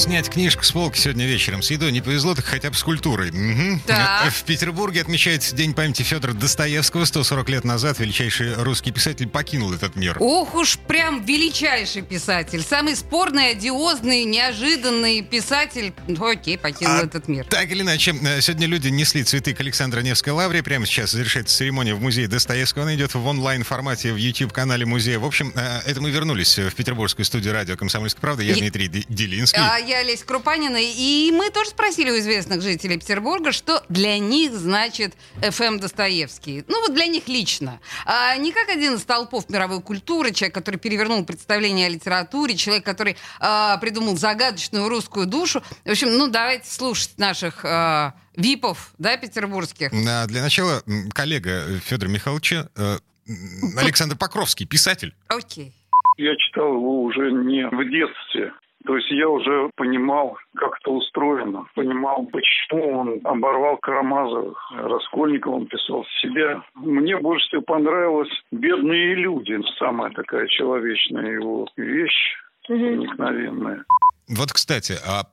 снять книжку с полки сегодня вечером. С едой не повезло, так хотя бы с культурой. Угу. Так. В Петербурге отмечается День памяти Федора Достоевского. 140 лет назад величайший русский писатель покинул этот мир. Ох уж прям величайший писатель. Самый спорный, одиозный, неожиданный писатель. Окей, покинул А этот мир. Так или иначе, э, сегодня люди несли цветы к Александра Невской лавре. Прямо сейчас завершается церемония в музее Достоевского. Она идет в онлайн-формате в YouTube-канале музея. В общем, э, это мы вернулись в петербургскую студию радио «Комсомольская правда». Я И- Дмитрий Делинский. А я Лесь Крупанина, и мы тоже спросили у известных жителей Петербурга, что для них значит ФМ Достоевский. Ну вот для них лично. А не как один из толпов мировой культуры, человек, который перевернул представление о литературе, человек, который а, придумал загадочную русскую душу. В общем, ну давайте слушать наших а, випов, да, петербургских. А, Для начала коллега Федора Михайловича, э, м, Александр Покровский, писатель. Окей. Я читал его уже не в детстве. То есть я уже понимал, как это устроено, понимал, почему он оборвал Карамазовых, Раскольников он писал себя. Мне больше всего понравилось «Бедные люди», самая такая человечная его вещь, проникновенная. Вот, кстати, а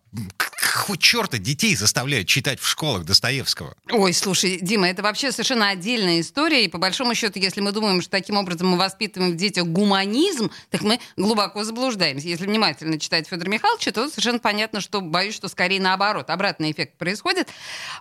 какого черта детей заставляют читать в школах Достоевского? Ой, слушай, Дима, это вообще совершенно отдельная история. И по большому счету, если мы думаем, что таким образом мы воспитываем в детях гуманизм, так мы глубоко заблуждаемся. Если внимательно читать Федора Михайловича, то совершенно понятно, что боюсь, что скорее наоборот. Обратный эффект происходит.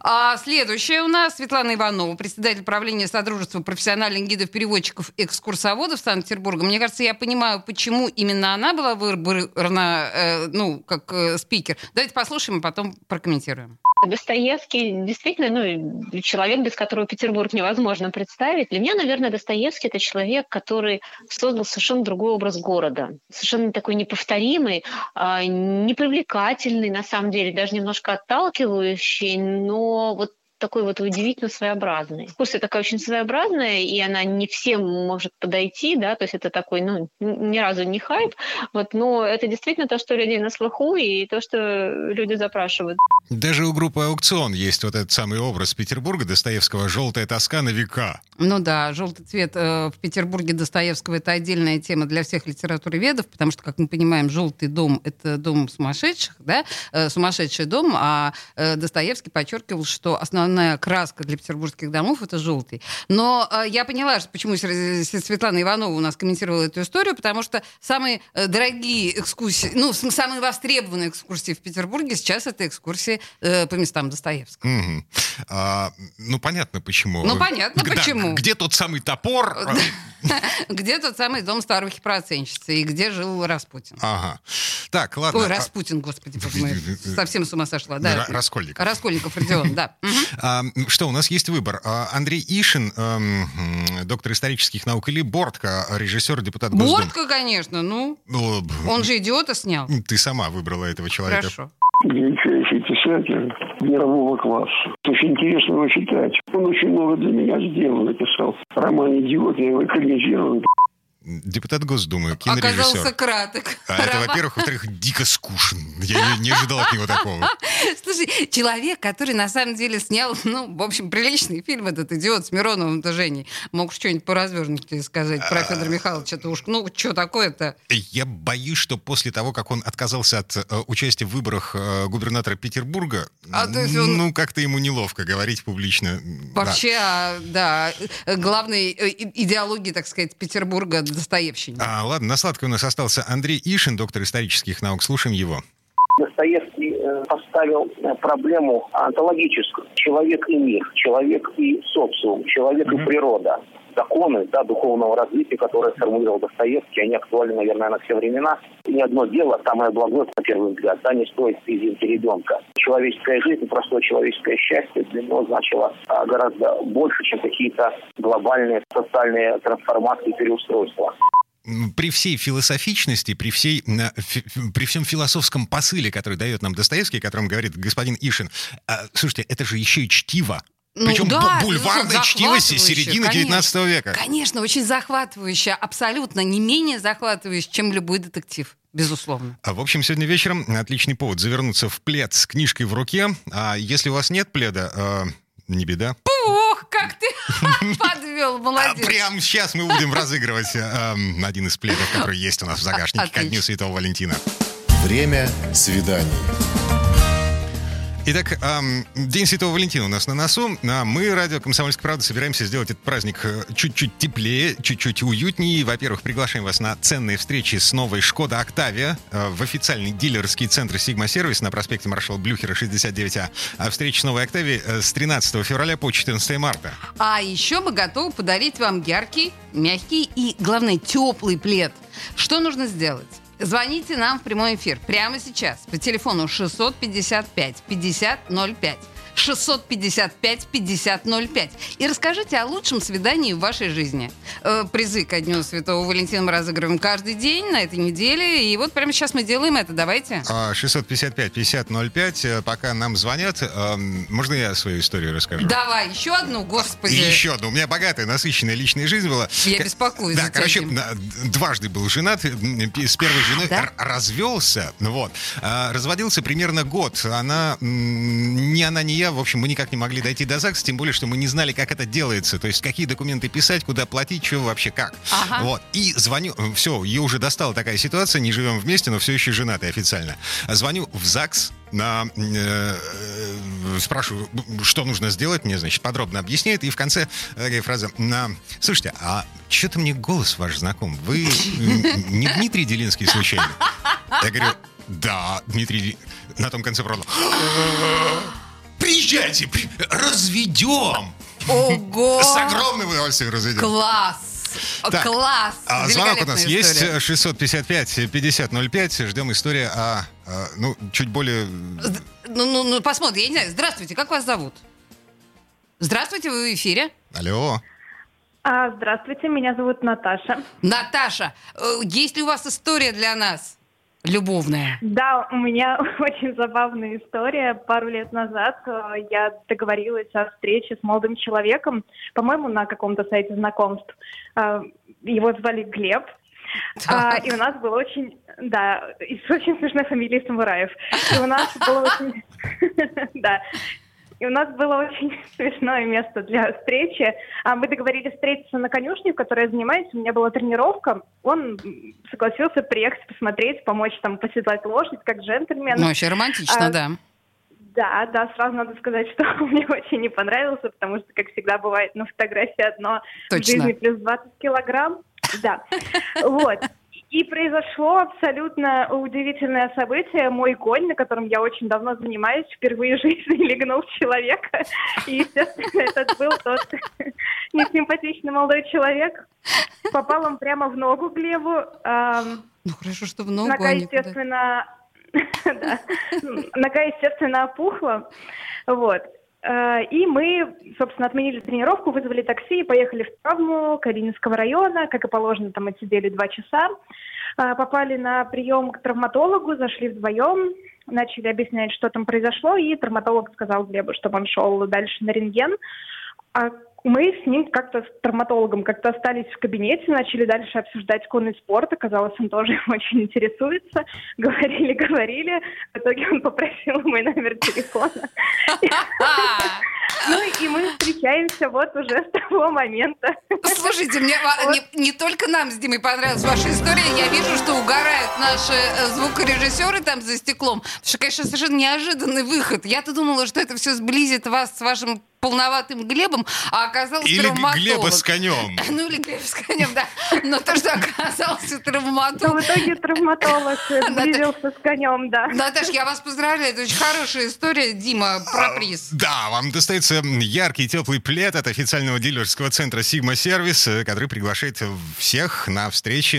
А следующая у нас Светлана Иванова, председатель правления Содружества профессиональных гидов, переводчиков, экскурсоводов Санкт-Петербурга. Мне кажется, я понимаю, почему именно она была выбрана, э, ну, как э, спикер. Давайте послушаем, а потом прокомментируем. Достоевский действительно ну, человек, без которого Петербург невозможно представить. Для меня, наверное, Достоевский — это человек, который создал совершенно другой образ города. Совершенно такой неповторимый, а, непривлекательный, на самом деле, даже немножко отталкивающий, но вот такой вот удивительно своеобразный. Экскурсия такая очень своеобразная, и она не всем может подойти, да, то есть это такой, ну, ни разу не хайп, вот, но это действительно то, что людей на слуху, и то, что люди запрашивают. Даже у группы «Аукцион» есть вот этот самый образ Петербурга Достоевского «Желтая тоска на века». Ну да, желтый цвет э, в Петербурге Достоевского это отдельная тема для всех литературоведов, потому что, как мы понимаем, желтый дом это дом сумасшедших, да, э, сумасшедший дом, а э, Достоевский подчеркивал, что основная краска для петербургских домов это желтый. Но э, я поняла, что почему Светлана Иванова у нас комментировала эту историю, потому что самые э, дорогие экскурсии, ну, самые востребованные экскурсии в Петербурге сейчас это экскурсии э, по местам Достоевского. Мгм. А, ну, понятно почему. Ну, понятно, Да, почему. Где тот самый топор? Где тот самый дом старухи процентщицы и где жил Распутин? Ага. Так, ладно. Ой, Распутин, господи, совсем с ума сошла. Да. Ра- Раскольников. Раскольников Родион, да. Что, у нас есть выбор. А, Андрей Ишин, доктор исторических наук, или Бортко, режиссер, депутат Госдумы? Бортко, конечно, ну, Ну, он же идиота снял. Ты сама выбрала этого человека. Хорошо. Величайший писатель мирового класса. Очень интересно его читать. Он очень много для меня сделал, написал. Роман «Идиот», я его экранизировал. Депутат Госдумы, Оказался кинорежиссер. краток. А это, Роман- во-первых. Во-вторых, дико скучен. Я не, не ожидал от него такого. Слушай, человек, который на самом деле снял, ну, в общем, приличный фильм, этот идиот с Мироновым-то Женей. Мог что-нибудь поразвернутее сказать про Федора Михайловича. Это уж, ну, что такое-то? Я боюсь, что после того, как он отказался от э, участия в выборах э, губернатора Петербурга, А, он- ну, как-то ему неловко говорить публично. Вообще, а, да, э, главной идеологии, так сказать, Петербурга Достоевщине. А, ладно, на сладкое у нас остался Андрей Ишин, доктор исторических наук. Слушаем его. Достоевский э, поставил э, проблему онтологическую. Человек и мир, человек и социум, человек и природа. Законы да, духовного развития, которые сформулировал Достоевский, они актуальны, наверное, на все времена. И ни одно дело, самое благое, на первый взгляд, да, не стоит извинки ребенка. Человеческая жизнь и простое человеческое счастье для него значило а, гораздо больше, чем какие-то глобальные социальные трансформации и переустройства. При всей философичности, при, всей, фи- при всем философском посыле, который дает нам Достоевский, о котором говорит господин Ишин, а, слушайте, это же еще и чтиво. Ну Причем да, бу- бульварное чтиво середины конечно. 19 века. Конечно, очень захватывающе, абсолютно не менее захватывающе, чем любой детектив, безусловно. А, В общем, сегодня вечером отличный повод завернуться в плед с книжкой в руке. А если у вас нет пледа, э, не беда. Ох, как ты подвел, А молодец. прямо сейчас мы будем разыгрывать э, эм, один из пледов, который есть у нас в загашнике ко Отлично. Дню Святого Валентина. Время свиданий. Итак, День Святого Валентина у нас на носу. А Мы, радио «Комсомольская правда», собираемся сделать этот праздник э, чуть-чуть теплее, чуть-чуть уютнее. Во-первых, приглашаем вас на ценные встречи с новой «Шкода Октавия» э, в официальный дилерский центр «Сигма Сервис» на проспекте маршала Блюхера, 69А. А встреча с новой «Октавией» э, с 13 февраля по 14 марта. А еще мы готовы подарить вам яркий, мягкий и, главное, теплый плед. Что нужно сделать? Звоните нам в прямой эфир прямо сейчас по телефону 655 5005. 655 5005. И расскажите о лучшем свидании в вашей жизни. Э, призы ко Дню Святого Валентина мы разыгрываем каждый день на этой неделе. И вот прямо сейчас мы делаем это. Давайте. А, 655-5005. э, Пока нам звонят, эм, можно я свою историю расскажу? Давай, еще одну, господи. И еще одну. У меня богатая, насыщенная личная жизнь была. Я беспокоюсь Да, короче, да, дважды был женат. м, С первой женой Да? развелся. Вот. А, Разводился примерно год. Она, ни она, ни я, в общем, мы никак не могли дойти до ЗАГСа, тем более, что мы не знали, как это делается. То есть, какие документы писать, куда платить, что вообще как. Ага. Вот. И звоню, все, ее уже достала такая ситуация, не живем вместе, но все еще женаты официально. Звоню в ЗАГС, на, э, э, спрашиваю, что нужно сделать, мне, значит, подробно объясняет, и в конце такая фраза, на, слушайте, а что-то мне голос ваш знаком, вы не Дмитрий Делинский случайно? Я говорю, да, Дмитрий, Ди-». на том конце провода. Приезжайте, при- разведем! Ого! С огромным удовольствием разведем. Класс! Так, Класс! А звонок у нас Великолепная есть история. 655-5005. Ждем история о, э, ну, чуть более... Ну, ну, ну, посмотрим. Я не знаю. Здравствуйте, как вас зовут? Здравствуйте, вы в эфире. Алло. А, здравствуйте, меня зовут Наташа. Наташа, э, есть ли у вас история для нас? Любовная. Да, у меня очень забавная история. Пару лет назад э, я договорилась о встрече с молодым человеком, по-моему, на каком-то сайте знакомств. Э, Его звали Глеб. А, и у нас было очень, да, и с очень смешной фамилией Самураев. И у нас было очень, да, и у нас было очень смешное место для встречи. А мы договорились встретиться на конюшне, в которой я занимаюсь. У меня была тренировка. Он согласился приехать посмотреть, помочь там поседлать лошадь, как джентльмен. Ну, вообще романтично, А, да. Да, да, сразу надо сказать, что он мне очень не понравился, потому что, как всегда бывает, на фотографии одно в Точно. жизни плюс 20 килограмм. Да, вот. И произошло абсолютно удивительное событие. Мой конь, на котором я очень давно занимаюсь, впервые в жизни легнул человека. И, естественно, этот был тот несимпатичный молодой человек. Попал он прямо в ногу Глебу. Ну, хорошо, что в ногу, Нога, а не куда. естественно, да. нога, естественно, опухла. Вот. Э, И мы, собственно, отменили тренировку, вызвали такси и поехали в травму Калининского района. Как и положено, там отсидели два часа. Э, Попали на прием к травматологу, зашли вдвоем, начали объяснять, что там произошло, и травматолог сказал Глебу, чтобы он шел дальше на рентген. А мы с ним как-то, с травматологом, как-то остались в кабинете, начали дальше обсуждать конный спорт. Оказалось, он тоже очень интересуется. Говорили, говорили. В итоге он попросил мой номер телефона. Ну и мы встречаемся вот уже с того момента. Слушайте, мне не, не только нам с Димой понравилась ваша история. Я вижу, что угорают наши э, звукорежиссеры там за стеклом. Потому что, конечно, совершенно неожиданный выход. Я-то думала, что это все сблизит вас с вашим полноватым Глебом, а оказался Или травматолог. Глеба с конем. Ну, или Глеб с конем, да. Но то, что оказался Но травматолог. в итоге травматолог сблизился с конем, да. Наташ, я вас поздравляю. Это очень хорошая история, Дима, про приз. Да, вам достается яркий теплый плед от официального дилерского центра Sigma Service, э, который приглашает всех на встречи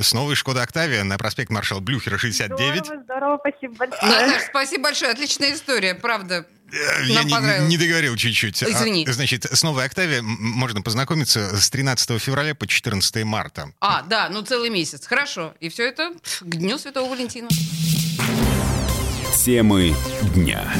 с новой Шкода Октавия на проспект Маршал Блюхера 69. Здорово, здорово, спасибо большое. Наташ, спасибо большое. Отличная история, правда. Э, Я не, не договорил чуть-чуть. А, Извини. Значит, с новой Октавией можно познакомиться с 13 февраля по 14 марта. А, да, ну целый месяц. Хорошо. И все это к Дню Святого Валентина. Темы дня.